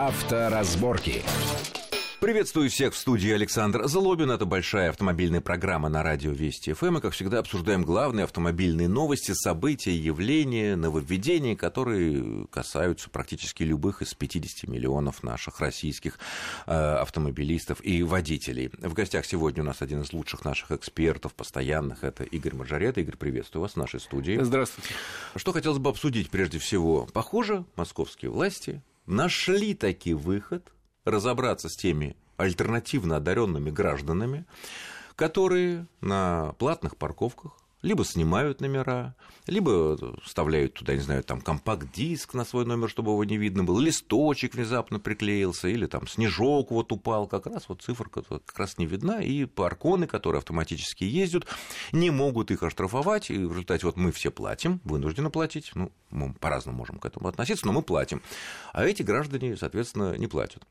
Авторазборки. Приветствую всех в студии Александр Залобин. Это большая автомобильная программа на радио Вести ФМ. И, как всегда, обсуждаем главные автомобильные новости, события, явления, нововведения, которые касаются практически любых из 50 миллионов наших российских э, автомобилистов и водителей. В гостях сегодня у нас один из лучших наших экспертов, постоянных. Это Игорь Маржарет. Игорь, приветствую вас в нашей студии. Здравствуйте. Что хотелось бы обсудить прежде всего? Похоже, московские власти нашли таки выход – разобраться с теми альтернативно одаренными гражданами, которые на платных парковках либо снимают номера, либо вставляют туда, не знаю, там компакт-диск на свой номер, чтобы его не видно было, листочек внезапно приклеился, или там снежок вот упал, как раз вот циферка как раз не видна, и парконы, которые автоматически ездят, не могут их оштрафовать, и в результате вот мы все платим, вынуждены платить, ну, мы по-разному можем к этому относиться, но мы платим, а эти граждане, соответственно, не платят.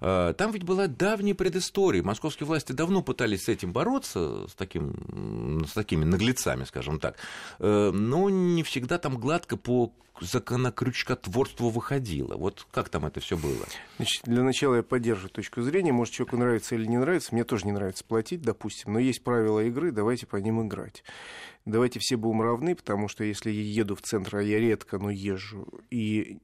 А, там ведь была давняя предыстория. Московские власти давно пытались с этим бороться, с, таким, с такими наглецами, скажем так. Э, но не всегда там гладко по законокрючкотворству выходило. Вот как там это все было? Значит, для начала я поддерживаю точку зрения. Может, человеку нравится или не нравится. Мне тоже не нравится платить, допустим. Но есть правила игры, давайте по ним играть. Давайте все будем равны, потому что если я еду в центр, а я редко, но езжу, и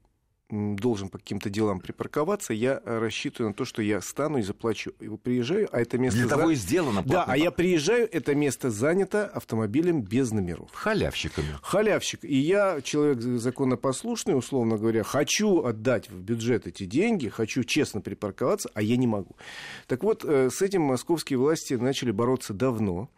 должен по каким-то делам припарковаться, я рассчитываю на то, что я стану и заплачу. Приезжаю, а это место... Для за... того и сделано. Да, а я приезжаю, это место занято автомобилем без номеров. Халявщиками. Халявщик. И я, человек законопослушный, условно говоря, хочу отдать в бюджет эти деньги, хочу честно припарковаться, а я не могу. Так вот, э, с этим московские власти начали бороться давно.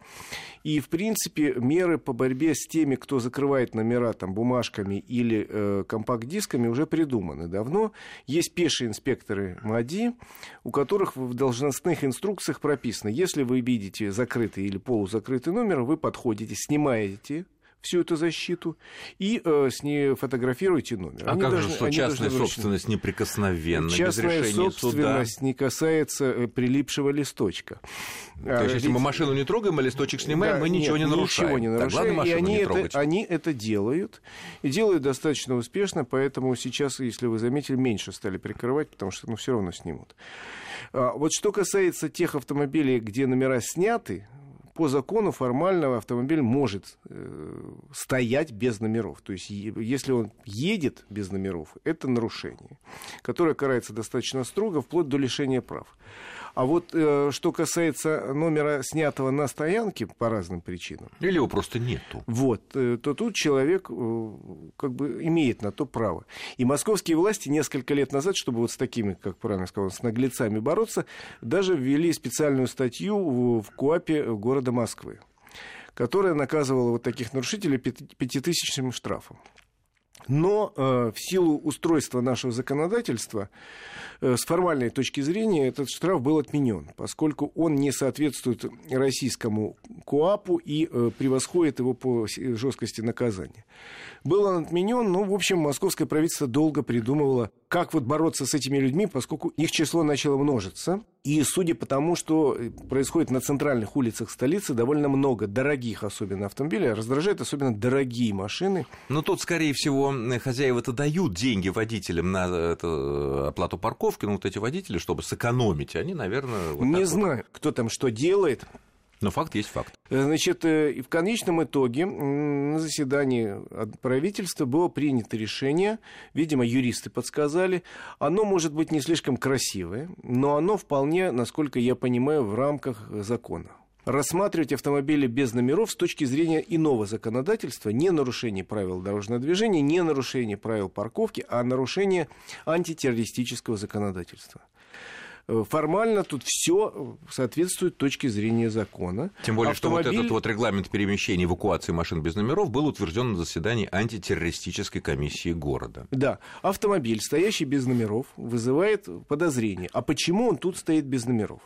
И, в принципе, меры по борьбе с теми, кто закрывает номера там, бумажками или э, компакт-дисками, уже придуманы давно. Есть пешие инспекторы МАДИ, у которых в должностных инструкциях прописано, если вы видите закрытый или полузакрытый номер, вы подходите, снимаете всю эту защиту и э, с ней фотографируйте номер. А они как должны, же, что частная собственность неприкосновенна Частная без решения собственность суда? не касается э, прилипшего листочка. То есть, а, если мы машину не трогаем, а листочек снимаем, да, мы ничего нет, не нарушаем. Ничего не нарушаем. Так, и они, не это, они это делают. И делают достаточно успешно, поэтому сейчас, если вы заметили, меньше стали прикрывать, потому что ну, все равно снимут. А, вот что касается тех автомобилей, где номера сняты, по закону формально автомобиль может э, стоять без номеров. То есть, если он едет без номеров, это нарушение, которое карается достаточно строго, вплоть до лишения прав. А вот э, что касается номера, снятого на стоянке по разным причинам. Или его просто нету. Вот, э, то тут человек э, как бы имеет на то право. И московские власти несколько лет назад, чтобы вот с такими, как правильно сказал, с наглецами бороться, даже ввели специальную статью в, в КОАПе города Москвы которая наказывала вот таких нарушителей пятитысячным штрафом. Но э, в силу устройства нашего законодательства, э, с формальной точки зрения, этот штраф был отменен, поскольку он не соответствует российскому КОАПу и э, превосходит его по жесткости наказания. Был он отменен, но, в общем, московское правительство долго придумывало, как вот бороться с этими людьми, поскольку их число начало множиться. И судя по тому, что происходит на центральных улицах столицы, довольно много дорогих особенно автомобилей, раздражает особенно дорогие машины. Ну, тут, скорее всего, хозяева-то дают деньги водителям на эту оплату парковки, ну, вот эти водители, чтобы сэкономить, они, наверное... Вот Не знаю, вот. кто там что делает. Но факт есть факт. Значит, э, в конечном итоге на заседании правительства было принято решение, видимо, юристы подсказали, оно может быть не слишком красивое, но оно вполне, насколько я понимаю, в рамках закона рассматривать автомобили без номеров с точки зрения иного законодательства, не нарушение правил дорожного движения, не нарушение правил парковки, а нарушение антитеррористического законодательства. Э, формально тут все соответствует точке зрения закона. Тем более, Автомобиль... что вот этот вот регламент перемещения эвакуации машин без номеров был утвержден на заседании антитеррористической комиссии города. Да, автомобиль, стоящий без номеров, вызывает подозрение. А почему он тут стоит без номеров?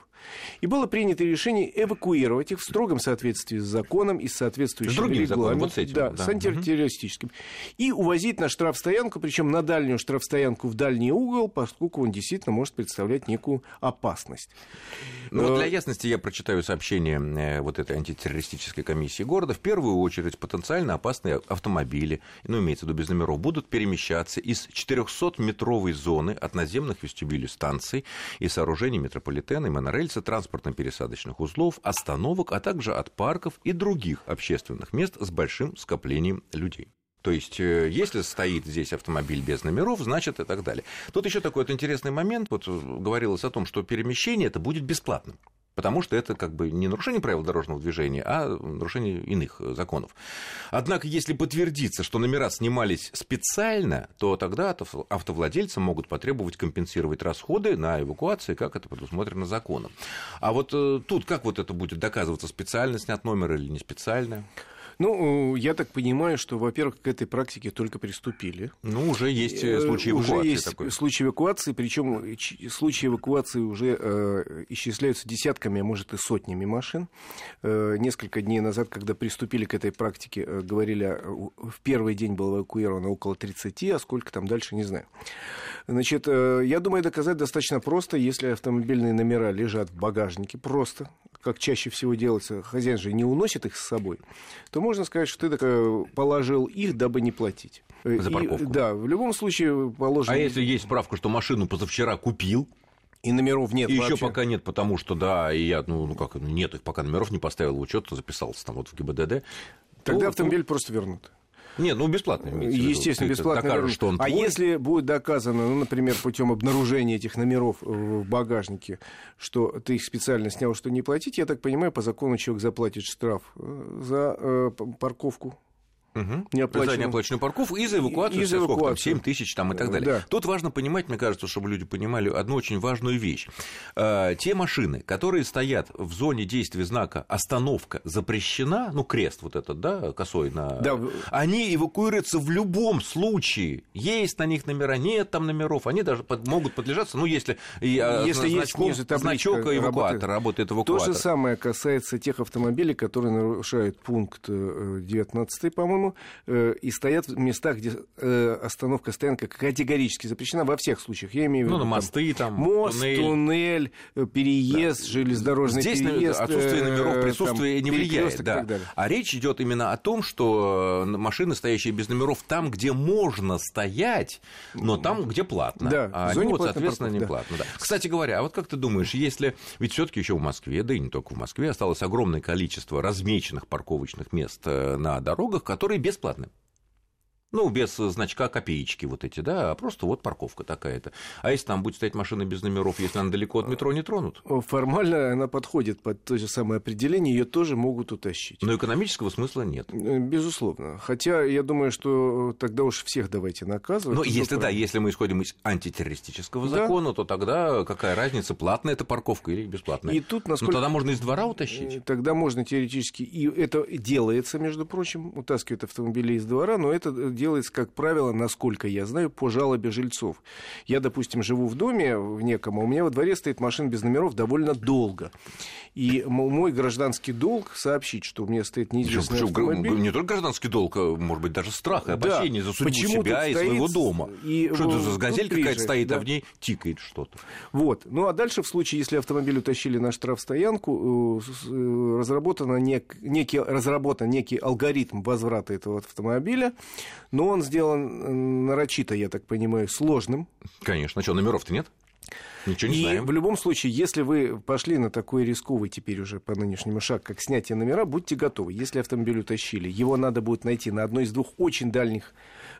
И было принято решение эвакуировать их в строгом соответствии с законом и с соответствующим регламентом. вот с этим, да, да. с антитеррористическим. И увозить на штрафстоянку, причем на дальнюю штрафстоянку в дальний угол, поскольку он действительно может представлять некую опасность. Ну, вот Э, для ясности я прочитаю сообщение э, вот этой антитеррористической комиссии города. В первую очередь потенциально опасные автомобили, ну, имеется в виду без номеров, будут перемещаться из 400-метровой зоны от наземных вестибюлей станций и сооружений метрополитена и монорельса, транспортно-пересадочных узлов, остановок, а также от парков и других общественных мест с большим скоплением людей. То есть, э, если стоит здесь автомобиль без номеров, значит и так далее. Тут еще такой вот интересный момент. Вот э, говорилось о том, что перемещение это будет бесплатным. Потому что это как бы не нарушение правил дорожного движения, а нарушение иных э, законов. Однако, если подтвердится, что номера снимались специально, то тогда авто- автовладельцы могут потребовать компенсировать расходы на эвакуацию, как это предусмотрено законом. А вот э, тут как вот это будет доказываться, специально снят номер или не специально? Ну, э, я так понимаю, что, во-первых, к этой практике только приступили. Ну, уже есть э, Э, случаи Уже эвакуации есть такой. случаи эвакуации, причем случаи эвакуации уже э, исчисляются десятками, а может и сотнями машин. Э, несколько дней назад, когда приступили к этой практике, э, говорили, э, в первый день было эвакуировано около 30, а сколько там дальше, не знаю. Значит, я думаю, доказать достаточно просто, если автомобильные номера лежат в багажнике, просто, как чаще всего делается, хозяин же не уносит их с собой, то можно сказать, что ты так, э, положил их, дабы не платить. За и, парковку. да, в любом случае положено... А если есть справка, что машину позавчера купил, И номеров нет и еще пока нет, потому что, да, и я, ну, ну как, ну, нет их, пока номеров не поставил в учет, записался там вот в ГИБДД. Тогда то- автомобиль просто вернут. Нет, ну, бесплатно. Естественно, бесплатно. Докажешь, вернут. что он а твой. если будет доказано, ну, например, путем обнаружения этих номеров в багажнике, что ты их специально снял, что не платить, я так понимаю, по закону человек заплатит штраф э, за э, парковку. Мгм. неоплаченную. За неоплаченную парковку и за эвакуацию, И за сколько там, эвакуацию. 7 тысяч там и так Э, далее. да. Тут важно понимать, мне кажется, чтобы люди понимали одну очень важную вещь. Э, Те машины, которые стоят в зоне действия знака «Остановка запрещена», ну, крест вот этот, да, косой на... Да. Они эвакуируются в любом случае. Есть на них номера, нет там номеров, они даже под- могут подлежаться, ну, если, э, Если есть значком- ниже табличка значок эвакуатора, работает. работает То эвакуатор. же самое касается тех автомобилей, которые нарушают пункт э, 19, по-моему, э, и стоят в местах, где э, остановка, стоянка категорически запрещена во всех случаях. Я имею в Ну, виду на там, мосты там, мост, туннель. туннель, э, переезд, железнодорожный Здесь на- переезд. отсутствие э, номеров там, присутствия не влияет. Да. А речь идет именно о том, что машины, стоящие без номеров, там, где можно стоять, но там, где платно. Да, а они вот, соответственно, не парковки, платно. Да. Кстати говоря, а вот как ты думаешь, если ведь все-таки еще в Москве, да и не только в Москве, осталось огромное количество размеченных парковочных мест на дорогах, которые бесплатны. Ну, без э, значка копеечки вот эти, да, а просто вот парковка такая-то. А если там будет стоять машина без номеров, если она далеко от метро не тронут? Формально она подходит под то же самое определение, ее тоже могут утащить. Но экономического смысла нет. Э, Безусловно. Хотя я думаю, что тогда уж всех давайте наказывать. Но Ну, если да, правильно. если мы исходим из антитеррористического Да. закона, то тогда какая разница, платная это парковка или бесплатная? И тут, Ну насколько... тогда можно из двора Э, утащить. Тогда можно теоретически, и это делается, между прочим, утаскивают автомобили из двора, но это делается, как правило, насколько я знаю, по жалобе жильцов. Я, допустим, живу в доме в неком, а у меня во дворе стоит машина без номеров довольно долго. И мой гражданский долг сообщить, что у меня стоит неизвестный причём автомобиль. не только гражданский долг, а, может быть, даже страх и Да. опасение за судьбу Почему себя и своего дома. и что это за газель какая-то стоит, да. а в ней тикает что-то. Вот. Ну а дальше, в случае, если автомобиль утащили на штрафстоянку, э, э, разработано нек- некий, разработан некий алгоритм возврата этого автомобиля, но он сделан нарочито, я так понимаю, сложным. Конечно. А что, номеров-то нет? Ничего не И знаем. в любом случае, если вы пошли на такой рисковый теперь уже по нынешнему шаг, как снятие номера, будьте готовы. Если автомобиль утащили, его надо будет найти на одной из двух очень дальних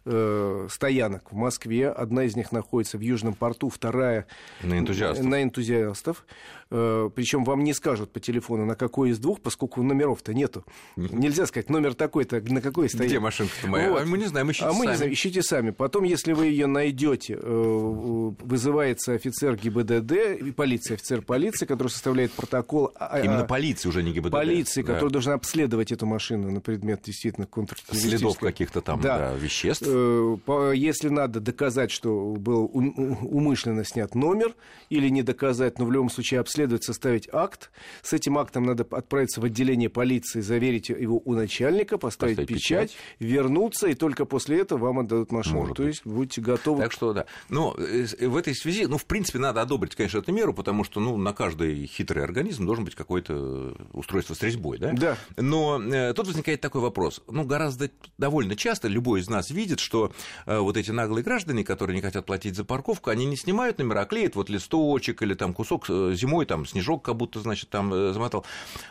э, стоянок в Москве. Одна из них находится в Южном порту, вторая На энтузиастов. на энтузиастов. Э, Причем вам не скажут по телефону, на какой из двух, поскольку номеров-то нету. Нельзя сказать, номер такой-то, на какой стоит. Где машинка-то моя? Вот. А мы не знаем, ищите А мы не сами. знаем, ищите сами. Потом, если вы ее найдете, э, вызывается офицер офицер ГИБДД, и полиция, офицер полиции, который составляет протокол. А, Именно полиции уже не ГИБДД. Полиции, да. которая должна обследовать эту машину на предмет действительно контртеррористического. Следов каких-то там да. Да, веществ. Если надо доказать, что был умышленно снят номер, или не доказать, но в любом случае обследовать, составить акт. С этим актом надо отправиться в отделение полиции, заверить его у начальника, поставить, поставить печать, печать, вернуться, и только после этого вам отдадут машину. Может То быть. есть будьте готовы. Так что да. Но э, в этой связи, ну, в принципе, надо одобрить, конечно, эту меру, потому что, ну, на каждый хитрый организм должен быть какое-то устройство с резьбой, да? Да. Но э, тут возникает такой вопрос. Ну, гораздо довольно часто любой из нас видит, что э, вот эти наглые граждане, которые не хотят платить за парковку, они не снимают номера, а клеят вот листочек или там кусок э, зимой, там снежок как будто, значит, там э, замотал.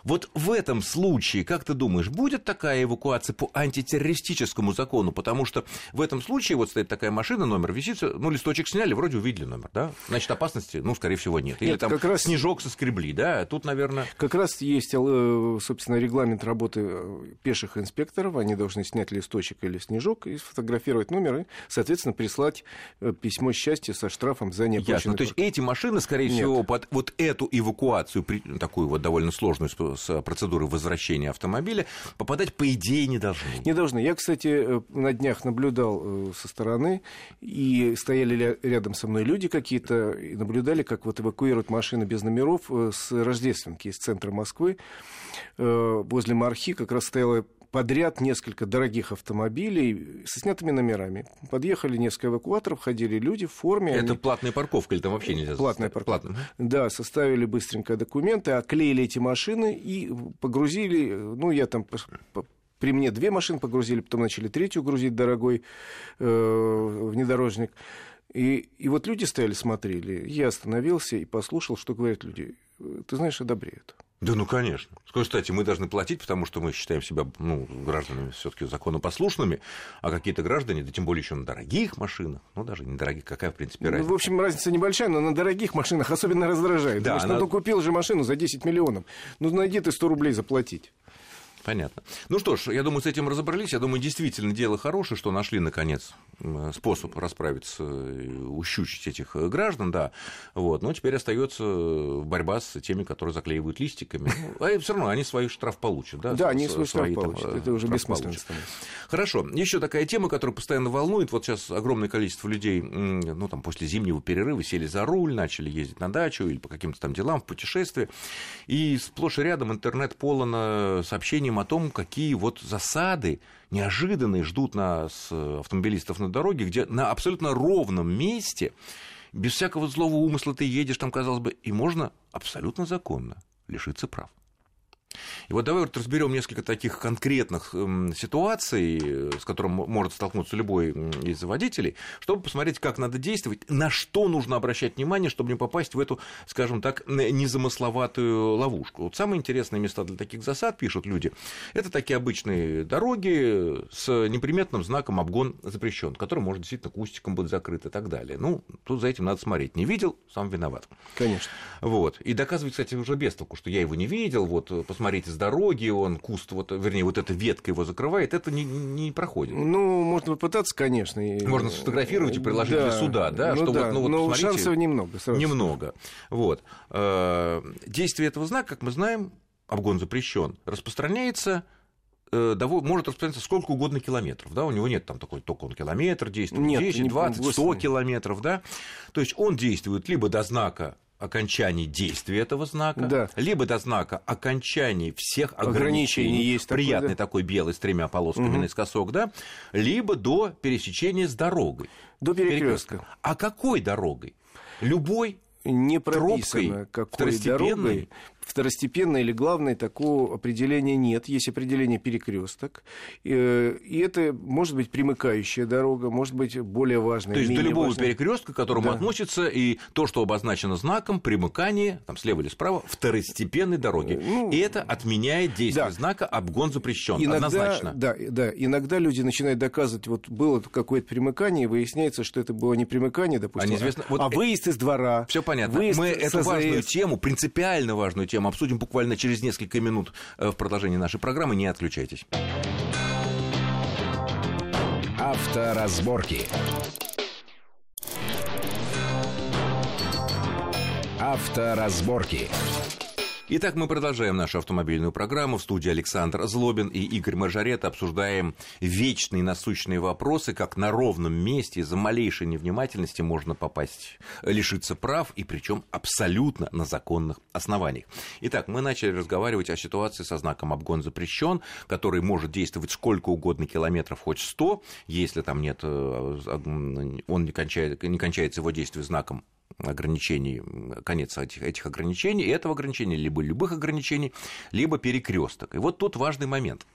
Вот в этом случае, как ты думаешь, будет такая эвакуация по антитеррористическому закону? Потому что в этом случае вот стоит такая машина, номер висит, ну, листочек сняли, вроде увидели номер, да? Значит, опасности, ну, скорее всего, нет. Или нет, там как раз... снежок соскребли, да? Тут, наверное... Как раз есть, э, собственно, регламент работы пеших инспекторов. Они должны снять листочек или снежок и сфотографировать номер и, соответственно, прислать письмо счастья со штрафом за неоплаченный Ясно. То есть эти машины, скорее Нет. всего, под вот эту эвакуацию, такую вот довольно сложную с процедурой возвращения автомобиля, попадать, по идее, не должны. Не должны. Я, кстати, э, на днях наблюдал э, со стороны, и стояли рядом со мной люди какие-то, и наблюдали, как вот эвакуируют машины без номеров э, с Рождественки из центра Москвы. Возле Мархи как раз стояла подряд несколько дорогих автомобилей со снятыми номерами. Подъехали несколько эвакуаторов, ходили люди в форме. Это они... платная парковка или там вообще нельзя? Платная парковка. Платная. Да, составили быстренько документы, оклеили эти машины и погрузили, ну, я там при мне две машины погрузили, потом начали третью грузить, дорогой э, внедорожник. И, и вот люди стояли, смотрели. Я остановился и послушал, что говорят люди. Ты знаешь, одобреют. Да, ну конечно. Кстати, мы должны платить, потому что мы считаем себя ну, гражданами все-таки законопослушными, а какие-то граждане, да тем более еще на дорогих машинах, ну даже недорогих, какая в принципе разница? Ну, в общем, разница небольшая, но на дорогих машинах особенно раздражает. Да, потому что она... ну, купил же машину за 10 миллионов. Ну найди ты 100 рублей заплатить. Понятно. Ну что ж, я думаю, с этим разобрались. Я думаю, действительно дело хорошее, что нашли, наконец, способ расправиться, ущучить этих э, граждан, да. Вот. Но теперь остается борьба с теми, которые заклеивают листиками. Ну, а все равно они свой штраф получат, да? Да, они свой штраф получат. Там, Это уже бессмысленно Хорошо. Еще такая тема, которая постоянно волнует. Вот сейчас огромное количество людей, ну, там, после зимнего перерыва сели за руль, начали ездить на дачу или по каким-то там делам, в путешествие. И сплошь и рядом интернет полон э, сообщений о том, какие вот засады неожиданные ждут нас, э, автомобилистов на дороге, где на абсолютно ровном месте, без всякого злого умысла ты едешь, там, казалось бы, и можно абсолютно законно лишиться прав. И вот давай вот разберем несколько таких конкретных эм, ситуаций, э, с которым может столкнуться любой из водителей, чтобы посмотреть, как надо действовать, на что нужно обращать внимание, чтобы не попасть в эту, скажем так, незамысловатую ловушку. Вот самые интересные места для таких засад, пишут люди, это такие обычные дороги с неприметным знаком «обгон запрещен», который может действительно кустиком быть закрыт и так далее. Ну, тут за этим надо смотреть. Не видел, сам виноват. Конечно. Вот. И доказывать, кстати, уже без толку, что я его не видел, вот, посмотрите, смотрите с дороги, он куст, вот, вернее, вот эта ветка его закрывает, это не, не проходит. Ну, можно попытаться, конечно. Можно сфотографировать и приложить да, для суда, да, ну что да, вот, ну, вот, но смотрите, шансов немного. Сразу. Немного. Вот. Э, действие этого знака, как мы знаем, обгон запрещен, распространяется э, может распространяться сколько угодно километров, да, у него нет там такой только он километр действует, нет, 10, 20, 100 километров, да, то есть он действует либо до знака окончании действия этого знака, да. либо до знака окончания всех ограничений, ограничений есть приятный такой, да? такой белый с тремя полосками угу. наискосок, да, либо до пересечения с дорогой. До перекрестка. А какой дорогой? Любой не прописано, Тропкой, какой дорогой второстепенной или главной такого определения нет. Есть определение перекресток. Э, и это может быть примыкающая дорога, может быть более важная. То есть до любого важная. перекрестка, к которому да. относится и то, что обозначено знаком, примыкание, там слева или справа, второстепенной дороги. Ну, и это отменяет действие да. знака обгон запрещен. Иногда, однозначно. Да, да, иногда люди начинают доказывать, вот было какое-то примыкание, и выясняется, что это было не примыкание, допустим, а, неизвестно, а, вот, а выезд из двора. Все понятно. Мы эту важную тему, принципиально важную тему обсудим буквально через несколько минут э, в продолжении нашей программы. Не отключайтесь. Авторазборки. Авторазборки. Итак, мы продолжаем нашу автомобильную программу. В студии Александр Злобин и Игорь Мажорет обсуждаем вечные насущные вопросы, как на ровном месте из-за малейшей невнимательности можно попасть, лишиться прав, и причем абсолютно на законных основаниях. Итак, мы начали разговаривать о ситуации со знаком «Обгон запрещен», который может действовать сколько угодно километров, хоть 100, если там нет, э, он не, кончает, не кончается его действие знаком ограничений, конец этих, этих ограничений, этого ограничения, либо любых ограничений, либо перекресток. И вот тут важный момент.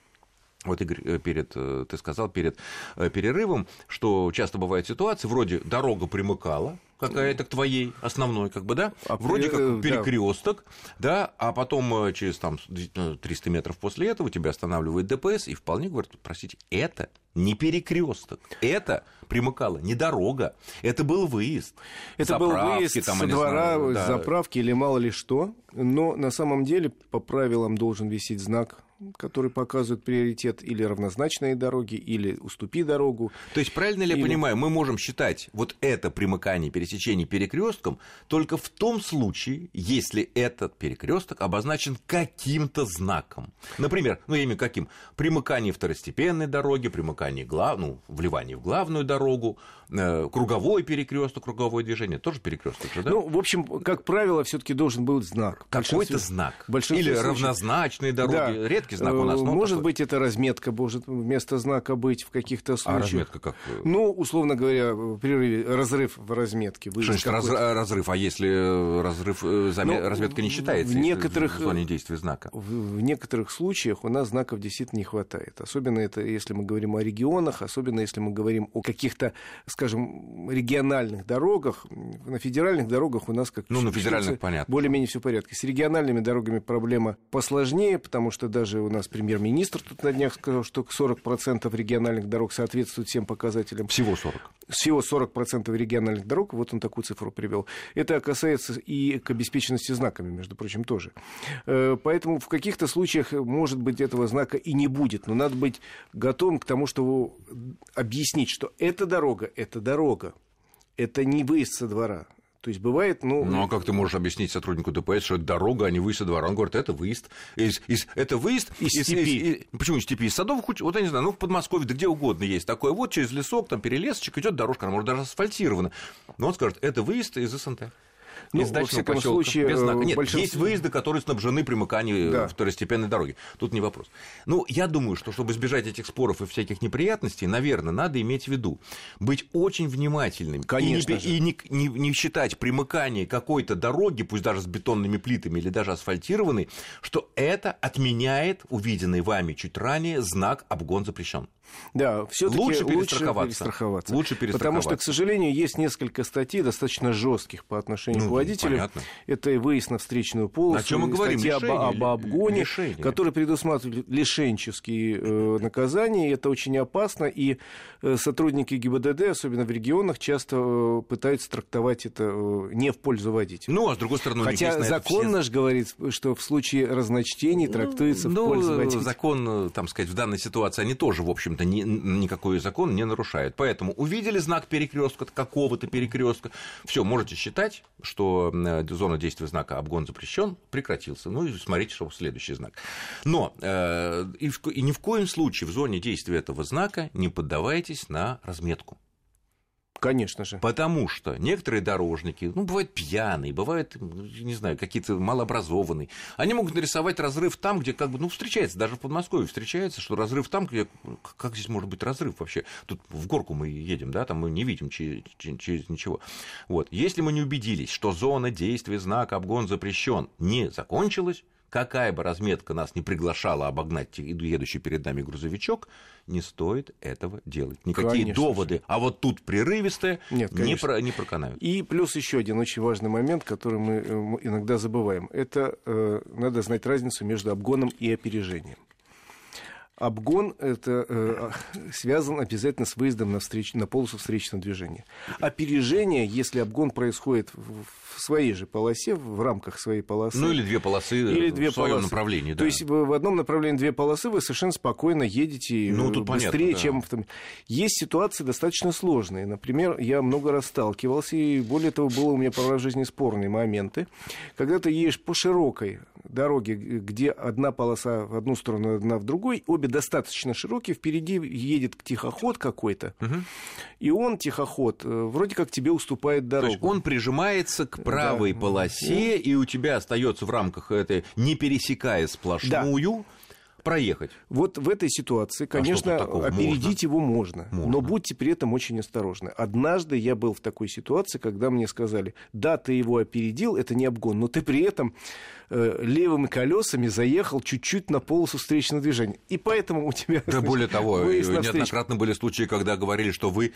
Вот, Игорь, э, перед, э, ты сказал перед э, перерывом, что часто бывают ситуации, вроде дорога примыкала, какая-то к твоей основной, как бы, да, а вроде как перекресток, да. да, а потом через там 300 метров после этого тебя останавливает ДПС и вполне говорит, простите, это не перекресток, это примыкало не дорога, это был выезд. Это заправки, был выезд там, со двора, знаю, да. заправки или мало ли что, но на самом деле по правилам должен висеть знак который показывает приоритет или равнозначные дороги, или уступи дорогу. То есть, правильно ли или... я понимаю, мы можем считать вот это примыкание, пересечение перекрестком только в том случае, если этот перекресток обозначен каким-то знаком. Например, ну я имею каким? Примыкание второстепенной дороги, примыкание глав... ну, вливание в главную дорогу, круговой перекресток, круговое движение, тоже перекресток же, да? Ну, в общем, как правило, все-таки должен быть знак. Какой-то знак. Или случаев... равнозначные дороги. Да. Редкий знак у нас. Э, может такой. быть, это разметка, может вместо знака быть в каких-то а случаях. А разметка как? Ну, условно говоря, перерыве, разрыв в разметке. Что значит раз, разрыв? А если разрыв, э, заме... ну, разметка не считается в, некоторых, в зоне действия знака? В, в некоторых случаях у нас знаков действительно не хватает. Особенно это, если мы говорим о регионах, особенно если мы говорим о каких-то, скажем, региональных дорогах. На федеральных дорогах у нас как Ну, на федеральных понятно. Более-менее все в порядке. С региональными дорогами проблема посложнее, потому что даже у нас премьер-министр тут на днях сказал, что 40% региональных дорог соответствуют всем показателям. Всего 40? Всего 40% региональных дорог, вот он такую цифру привел. Это касается и к обеспеченности знаками, между прочим, тоже. Э, поэтому в каких-то случаях, может быть, этого знака и не будет, но надо быть готовым к тому, чтобы объяснить, что эта дорога, это дорога, это не выезд со двора, то есть бывает, ну... Ну, а как ты можешь объяснить сотруднику ДПС, что это дорога, а не выезд со двора? Он говорит, это выезд. Из, из, это выезд из, из степи. Из, из, почему из степи? Из садовых, вот я не знаю, ну, в Подмосковье, да где угодно есть такое. Вот через лесок, там перелесочек идет дорожка, она может даже асфальтирована. Но он скажет, это выезд из СНТ. Ну, из во всяком поселка, случае, без знака. Нет, большинство... есть выезды, которые снабжены примыканием да. второстепенной дороги. Тут не вопрос. Ну, я думаю, что чтобы избежать этих споров и всяких неприятностей, наверное, надо иметь в виду быть очень внимательным. Конечно и, не, и не, не, не считать примыкание какой-то дороги, пусть даже с бетонными плитами или даже асфальтированной, что это отменяет увиденный вами чуть ранее знак «обгон запрещен». Да, все-таки лучше перестраховаться. Лучше перестраховаться. Лучше перестраховаться. Потому что, к сожалению, есть несколько статей достаточно жестких по отношению ну, к водителям. Понятно. Это и выезд на встречную полосу, о чем мы говорим? статья об, об обгоне, лишение. которые предусматривают лишенческие э, наказания. Это очень опасно, и э, сотрудники ГИБДД, особенно в регионах, часто э, пытаются трактовать это э, не в пользу водителя. Ну, а с другой стороны, Хотя закон все... наш говорит, что в случае разночтений ну, трактуется ну, в пользу водителя. Закон, э, там сказать, в данной ситуации, они тоже, в общем-то, ни, никакой закон не нарушают. Поэтому увидели знак перекрестка, какого-то перекрестка, все, можете считать, что э, зона действия знака обгон запрещен, прекратился. Ну и смотрите, что следующий знак. Но э, и, в, и ни в коем случае в зоне действия этого знака не поддавайтесь на разметку. Конечно же. Потому что некоторые дорожники, ну, бывают пьяные, бывают, не знаю, какие-то малообразованные. Они могут нарисовать разрыв там, где как бы, ну, встречается, даже в Подмосковье встречается, что разрыв там, где, как здесь может быть разрыв вообще? Тут в горку мы едем, да, там мы не видим через, через ничего. Вот. Если мы не убедились, что зона действия знака обгон запрещен не закончилась, какая бы разметка нас не приглашала обогнать едущий перед нами грузовичок, не стоит этого делать. Никакие конечно доводы, же. а вот тут прерывистые, Нет, не, про, не проканают. И плюс еще один очень важный момент, который мы э, иногда забываем. Это э, надо знать разницу между обгоном и опережением. Обгон это э, связан обязательно с выездом на, встреч, на полосу встречного движения. Опережение, если обгон происходит в, в своей же полосе, в рамках своей полосы. Ну или две полосы или две в своем полосы. направлении. Да. То есть в, в одном направлении две полосы вы совершенно спокойно едете ну, тут быстрее, понятно, да. чем... Есть ситуации достаточно сложные. Например, я много раз сталкивался, и более того, было у меня по жизни спорные моменты, когда ты едешь по широкой дороге, где одна полоса в одну сторону, одна в другой, обе достаточно широкие, впереди едет тихоход какой-то, угу. и он, тихоход, э, вроде как тебе уступает дорогу. То есть он прижимается к правой да. полосе, и у тебя остается в рамках этой, не пересекая сплошную, да проехать. Вот в этой ситуации, а конечно, а опередить можно? его можно, можно, но будьте при этом очень осторожны. Однажды я был в такой ситуации, когда мне сказали, да, ты его опередил, это не обгон, но ты при этом э, левыми колесами заехал чуть-чуть на полосу встречного движения. И поэтому у тебя... Да более того, неоднократно были случаи, когда говорили, что вы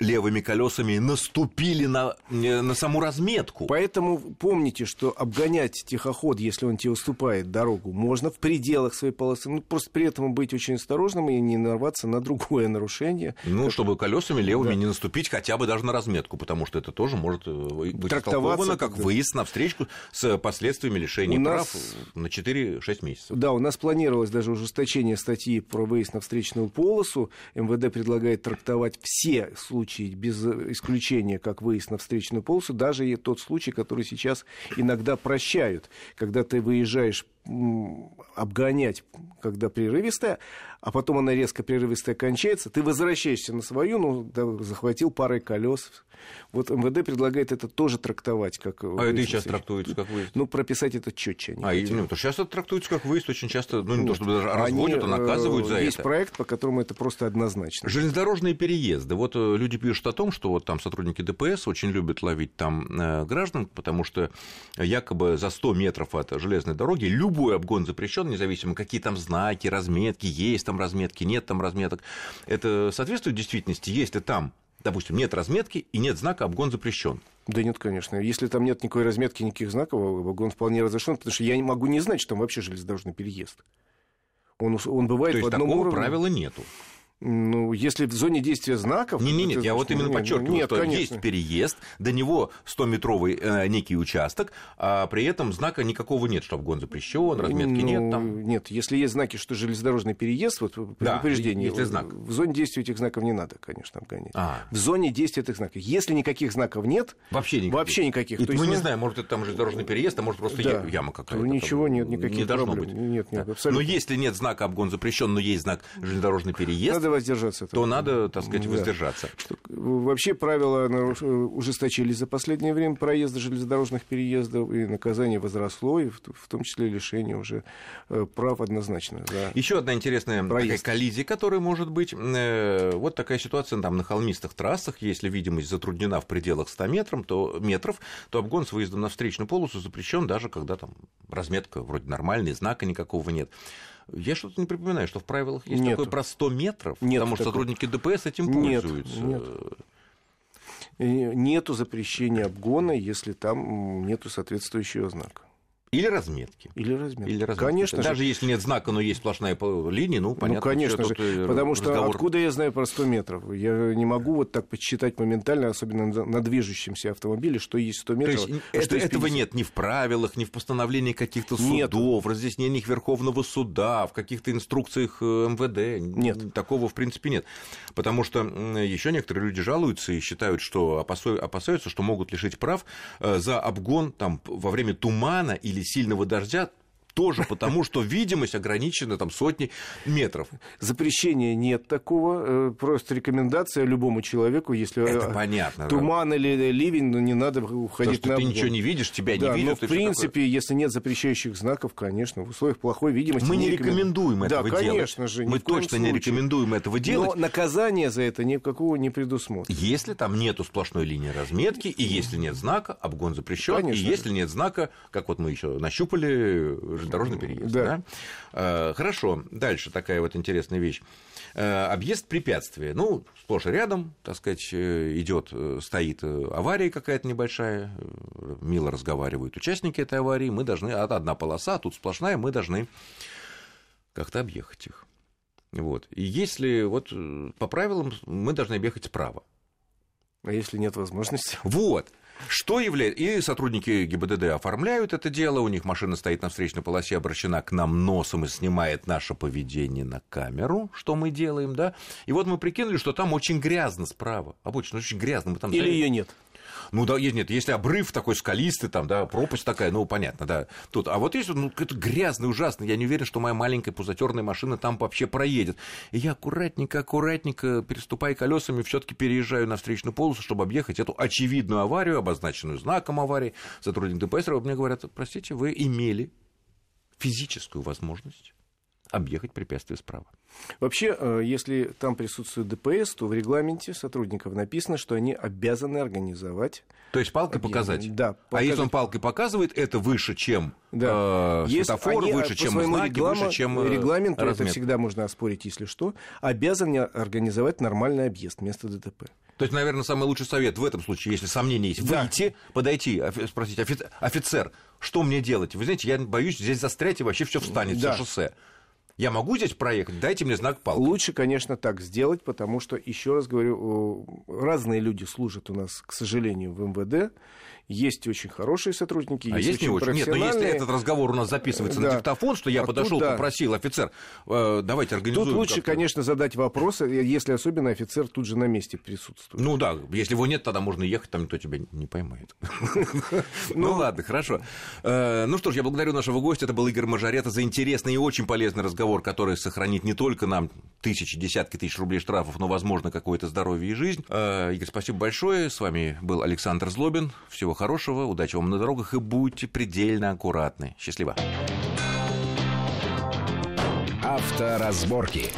левыми колесами наступили на, на саму разметку. Поэтому помните, что обгонять тихоход, если он тебе уступает дорогу, можно в пределах своей полосы. Ну, просто при этом быть очень осторожным и не нарваться на другое нарушение. Ну, как... чтобы колесами левыми да. не наступить хотя бы даже на разметку, потому что это тоже может э, быть истолковано как да. выезд на встречку с последствиями лишения у прав нас... на 4-6 месяцев. Да, у нас планировалось даже ужесточение статьи про выезд на встречную полосу. МВД предлагает трактовать все случаи случай, без исключения, как выезд на встречную полосу, даже и тот случай, который сейчас иногда прощают, когда ты выезжаешь обгонять, когда прерывистая, а потом она резко прерывистая кончается, ты возвращаешься на свою, ну, да, захватил парой колес. Вот МВД предлагает это тоже трактовать как А это и сейчас трактуется как выезд? Ну, прописать это четче. А, и, ну, то сейчас это трактуется как выезд очень часто, ну, не вот. то чтобы даже разводят, Они, а наказывают за есть это. Есть проект, по которому это просто однозначно. Железнодорожные переезды. Вот э, люди пишут о том, что вот там сотрудники ДПС очень любят ловить там э, граждан, потому что якобы за 100 метров от железной дороги любой обгон запрещен, независимо, какие там знаки, разметки, есть там разметки, нет там разметок. Это соответствует действительности, если там допустим, нет разметки и нет знака «обгон запрещен». Да нет, конечно. Если там нет никакой разметки, никаких знаков, обгон вполне разрешен, потому что я не могу не знать, что там вообще железнодорожный переезд. Он, он бывает То есть в одном такого уровне. правила нету. Ну, если в зоне действия знаков... Не, не, нет, я вот именно подчеркиваю, нет, что конечно. есть переезд, до него 100-метровый э, некий участок, а при этом знака никакого нет, что обгон запрещен, разметки ну, нет там. Нет, если есть знаки, что железнодорожный переезд, вот предупреждение, да, если знак. в зоне действия этих знаков не надо, конечно, обгонять. А. В зоне действия этих знаков. Если никаких знаков нет, вообще никаких. Вообще никаких. И то мы есть, не ну... знаем, может, это там железнодорожный переезд, а может, просто да. яма какая-то. Ничего нет, никаких не должно проблем. быть. Нет, нет, да. абсолютно. Но если нет знака обгон запрещен, но есть знак железнодорожный переезд... Надо воздержаться. То надо, так сказать, воздержаться. Что, вообще правила ужесточились за последнее время проезда железнодорожных переездов, и наказание возросло, и в, том числе лишение уже э, прав однозначно. За Еще одна интересная такая коллизия, которая может быть. Э, вот такая ситуация там на холмистых трассах, если видимость затруднена в пределах 100 метров, то, метров, то обгон с выездом на встречную полосу запрещен, даже когда там разметка вроде нормальная, знака никакого нет. Я что-то не припоминаю, что в правилах есть Нету. такое про 100 метров, Нет потому что такого. сотрудники ДПС этим Нет, пользуются. Нет. Нету запрещения обгона, если там нету соответствующего знака. Или разметки. Или разметки. Или разметки. Конечно Даже же. если нет знака, но есть сплошная линия, ну, понятно. Ну, конечно же. Э, Потому что разговор... откуда я знаю про 100 метров? Я не могу вот так подсчитать моментально, особенно на движущемся автомобиле, что есть 100 метров. То есть, а это, этого нет ни в правилах, ни в постановлении каких-то судов, в разъяснениях Верховного суда, в каких-то инструкциях э, МВД. Нет. Такого, в принципе, нет. Потому что еще некоторые люди жалуются и считают, что опасаются, что могут лишить прав э, за обгон там, во время тумана или или сильного дождя тоже потому, что видимость ограничена там сотни метров. Запрещения нет такого, э, просто рекомендация любому человеку, если Это э, понятно, туман да. или ливень, ну не надо уходить То, на ты ничего не видишь, тебя да, не видят. Но в принципе, если нет запрещающих знаков, конечно, в условиях плохой видимости... Мы не рекомендуем этого да, делать. конечно же. Мы точно не рекомендуем этого делать. Но наказание за это никакого не предусмотрено. Если там нету сплошной линии разметки, и если нет знака, обгон запрещен, и если нет знака, как вот мы еще нащупали, железнодорожный переезд. Да. Да? Э, хорошо, дальше такая вот интересная вещь. Э, объезд препятствия. Ну, сплошь и рядом, так сказать, э, идет, стоит авария какая-то небольшая, мило разговаривают участники этой аварии, мы должны, одна полоса, тут сплошная, мы должны как-то объехать их. Вот. И если вот э, по правилам мы должны объехать справа. А если нет возможности? Вот. Что является... И сотрудники ГИБДД оформляют это дело, у них машина стоит на встречной полосе, обращена к нам носом и снимает наше поведение на камеру, что мы делаем, да. И вот мы прикинули, что там очень грязно справа. Обычно очень грязно. Мы там Или ее нет. Ну да, есть, нет, если обрыв такой скалистый, там, да, пропасть такая, ну, понятно, да. Тут, а вот есть, ну, это грязный, ужасный, я не уверен, что моя маленькая пузатерная машина там вообще проедет. И я аккуратненько, аккуратненько, переступая колесами, все таки переезжаю на встречную полосу, чтобы объехать эту очевидную аварию, обозначенную знаком аварии. Сотрудник ДПС мне говорят, простите, вы имели физическую возможность объехать препятствие справа. Вообще, э, если там присутствует ДПС, то в регламенте сотрудников написано, что они обязаны организовать. То есть палкой показать? Да. Показать. А если он палкой показывает, это выше, чем да. э, светофор, они, выше, чем знаки, реглама, выше, чем э, Регламент, это всегда можно оспорить, если что, обязаны организовать нормальный объезд вместо ДТП. То есть, наверное, самый лучший совет в этом случае, если сомнения есть, да. выйти, подойти, спросить, офицер, что мне делать? Вы знаете, я боюсь здесь застрять, и вообще все встанет, да. все шоссе. Я могу здесь проехать? Дайте мне знак палки. Лучше, конечно, так сделать, потому что, еще раз говорю, разные люди служат у нас, к сожалению, в МВД. Есть очень хорошие сотрудники, а есть, есть не очень. Нет, но если этот разговор у нас записывается да. на диктофон, что я а подошел, да. попросил офицер, э, давайте организуем. Тут лучше, конечно, задать вопрос, если особенно офицер тут же на месте присутствует. Ну да, если его нет, тогда можно ехать, там никто тебя не поймает. Ну ладно, хорошо. Э, ну что ж, я благодарю нашего гостя. Это был Игорь Мажорета за интересный и очень полезный разговор, который сохранит не только нам тысячи, десятки тысяч рублей штрафов, но, возможно, какое-то здоровье и жизнь. Э, Игорь, спасибо большое. С вами был Александр Злобин. Всего хорошего, удачи вам на дорогах и будьте предельно аккуратны. Счастливо. Авторазборки.